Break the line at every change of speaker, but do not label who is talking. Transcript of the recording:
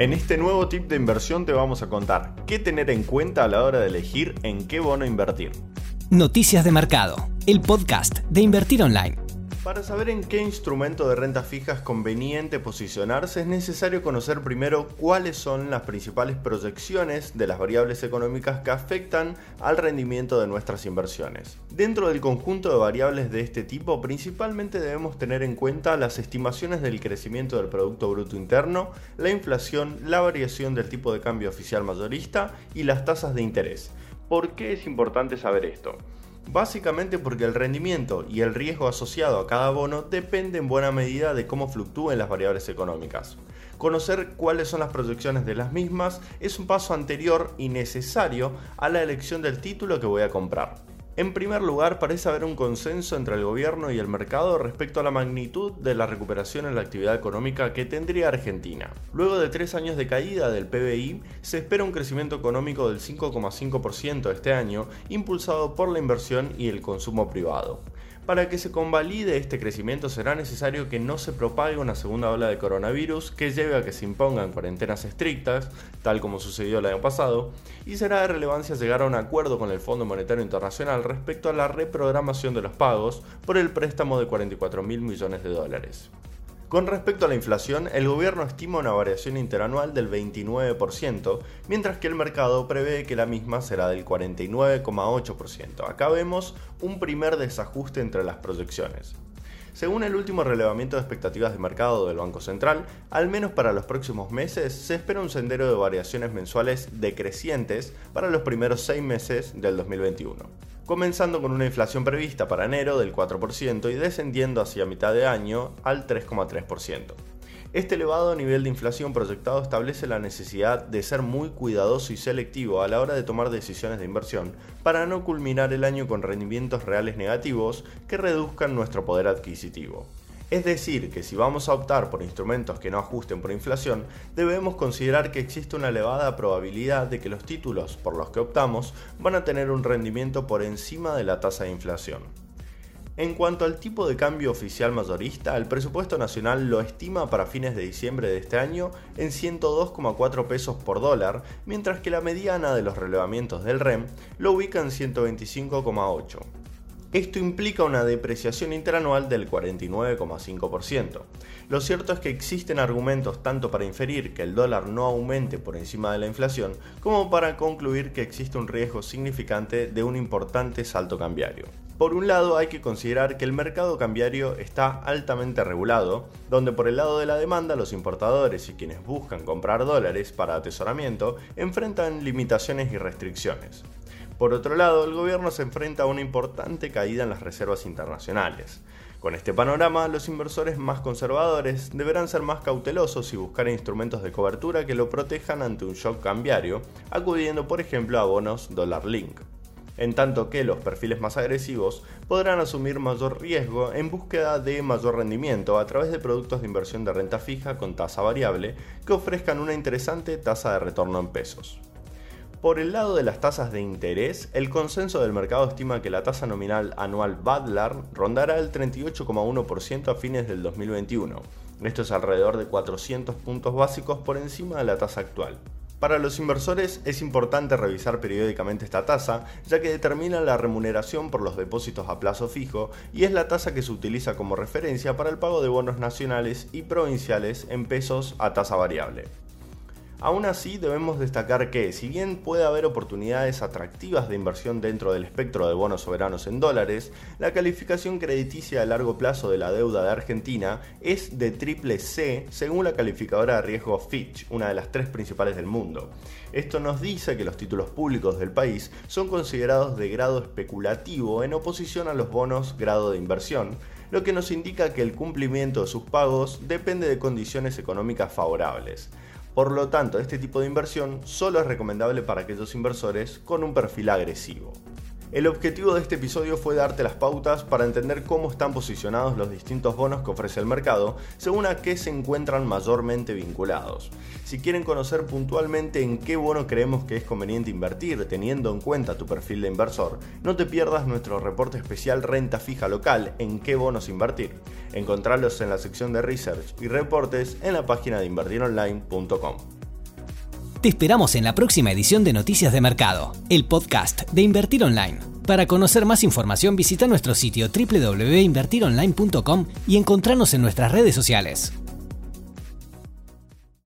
En este nuevo tip de inversión te vamos a contar qué tener en cuenta a la hora de elegir en qué bono invertir.
Noticias de Mercado, el podcast de Invertir Online.
Para saber en qué instrumento de renta fija es conveniente posicionarse es necesario conocer primero cuáles son las principales proyecciones de las variables económicas que afectan al rendimiento de nuestras inversiones. Dentro del conjunto de variables de este tipo, principalmente debemos tener en cuenta las estimaciones del crecimiento del Producto Bruto Interno, la inflación, la variación del tipo de cambio oficial mayorista y las tasas de interés. ¿Por qué es importante saber esto? Básicamente porque el rendimiento y el riesgo asociado a cada bono depende en buena medida de cómo fluctúen las variables económicas. Conocer cuáles son las proyecciones de las mismas es un paso anterior y necesario a la elección del título que voy a comprar. En primer lugar, parece haber un consenso entre el gobierno y el mercado respecto a la magnitud de la recuperación en la actividad económica que tendría Argentina. Luego de tres años de caída del PBI, se espera un crecimiento económico del 5,5% este año, impulsado por la inversión y el consumo privado. Para que se convalide este crecimiento será necesario que no se propague una segunda ola de coronavirus que lleve a que se impongan cuarentenas estrictas, tal como sucedió el año pasado, y será de relevancia llegar a un acuerdo con el Fondo Monetario Internacional respecto a la reprogramación de los pagos por el préstamo de 44 mil millones de dólares. Con respecto a la inflación, el gobierno estima una variación interanual del 29%, mientras que el mercado prevé que la misma será del 49,8%. Acá vemos un primer desajuste entre las proyecciones. Según el último relevamiento de expectativas de mercado del Banco Central, al menos para los próximos meses se espera un sendero de variaciones mensuales decrecientes para los primeros seis meses del 2021 comenzando con una inflación prevista para enero del 4% y descendiendo hacia mitad de año al 3,3%. Este elevado nivel de inflación proyectado establece la necesidad de ser muy cuidadoso y selectivo a la hora de tomar decisiones de inversión para no culminar el año con rendimientos reales negativos que reduzcan nuestro poder adquisitivo. Es decir, que si vamos a optar por instrumentos que no ajusten por inflación, debemos considerar que existe una elevada probabilidad de que los títulos por los que optamos van a tener un rendimiento por encima de la tasa de inflación. En cuanto al tipo de cambio oficial mayorista, el presupuesto nacional lo estima para fines de diciembre de este año en 102,4 pesos por dólar, mientras que la mediana de los relevamientos del REM lo ubica en 125,8. Esto implica una depreciación interanual del 49,5%. Lo cierto es que existen argumentos tanto para inferir que el dólar no aumente por encima de la inflación, como para concluir que existe un riesgo significante de un importante salto cambiario. Por un lado hay que considerar que el mercado cambiario está altamente regulado, donde por el lado de la demanda los importadores y quienes buscan comprar dólares para atesoramiento enfrentan limitaciones y restricciones. Por otro lado, el gobierno se enfrenta a una importante caída en las reservas internacionales. Con este panorama, los inversores más conservadores deberán ser más cautelosos y buscar instrumentos de cobertura que lo protejan ante un shock cambiario, acudiendo por ejemplo a bonos dólar link. En tanto que los perfiles más agresivos podrán asumir mayor riesgo en búsqueda de mayor rendimiento a través de productos de inversión de renta fija con tasa variable que ofrezcan una interesante tasa de retorno en pesos. Por el lado de las tasas de interés, el consenso del mercado estima que la tasa nominal anual Badlar rondará el 38,1% a fines del 2021. Esto es alrededor de 400 puntos básicos por encima de la tasa actual. Para los inversores es importante revisar periódicamente esta tasa, ya que determina la remuneración por los depósitos a plazo fijo y es la tasa que se utiliza como referencia para el pago de bonos nacionales y provinciales en pesos a tasa variable. Aún así, debemos destacar que, si bien puede haber oportunidades atractivas de inversión dentro del espectro de bonos soberanos en dólares, la calificación crediticia a largo plazo de la deuda de Argentina es de triple C según la calificadora de riesgo Fitch, una de las tres principales del mundo. Esto nos dice que los títulos públicos del país son considerados de grado especulativo en oposición a los bonos grado de inversión, lo que nos indica que el cumplimiento de sus pagos depende de condiciones económicas favorables. Por lo tanto, este tipo de inversión solo es recomendable para aquellos inversores con un perfil agresivo. El objetivo de este episodio fue darte las pautas para entender cómo están posicionados los distintos bonos que ofrece el mercado, según a qué se encuentran mayormente vinculados. Si quieren conocer puntualmente en qué bono creemos que es conveniente invertir, teniendo en cuenta tu perfil de inversor, no te pierdas nuestro reporte especial Renta Fija Local en qué bonos invertir. Encontrarlos en la sección de Research y Reportes en la página de invertironline.com.
Te esperamos en la próxima edición de Noticias de Mercado, el podcast de Invertir Online. Para conocer más información visita nuestro sitio www.invertironline.com y encontrarnos en nuestras redes sociales.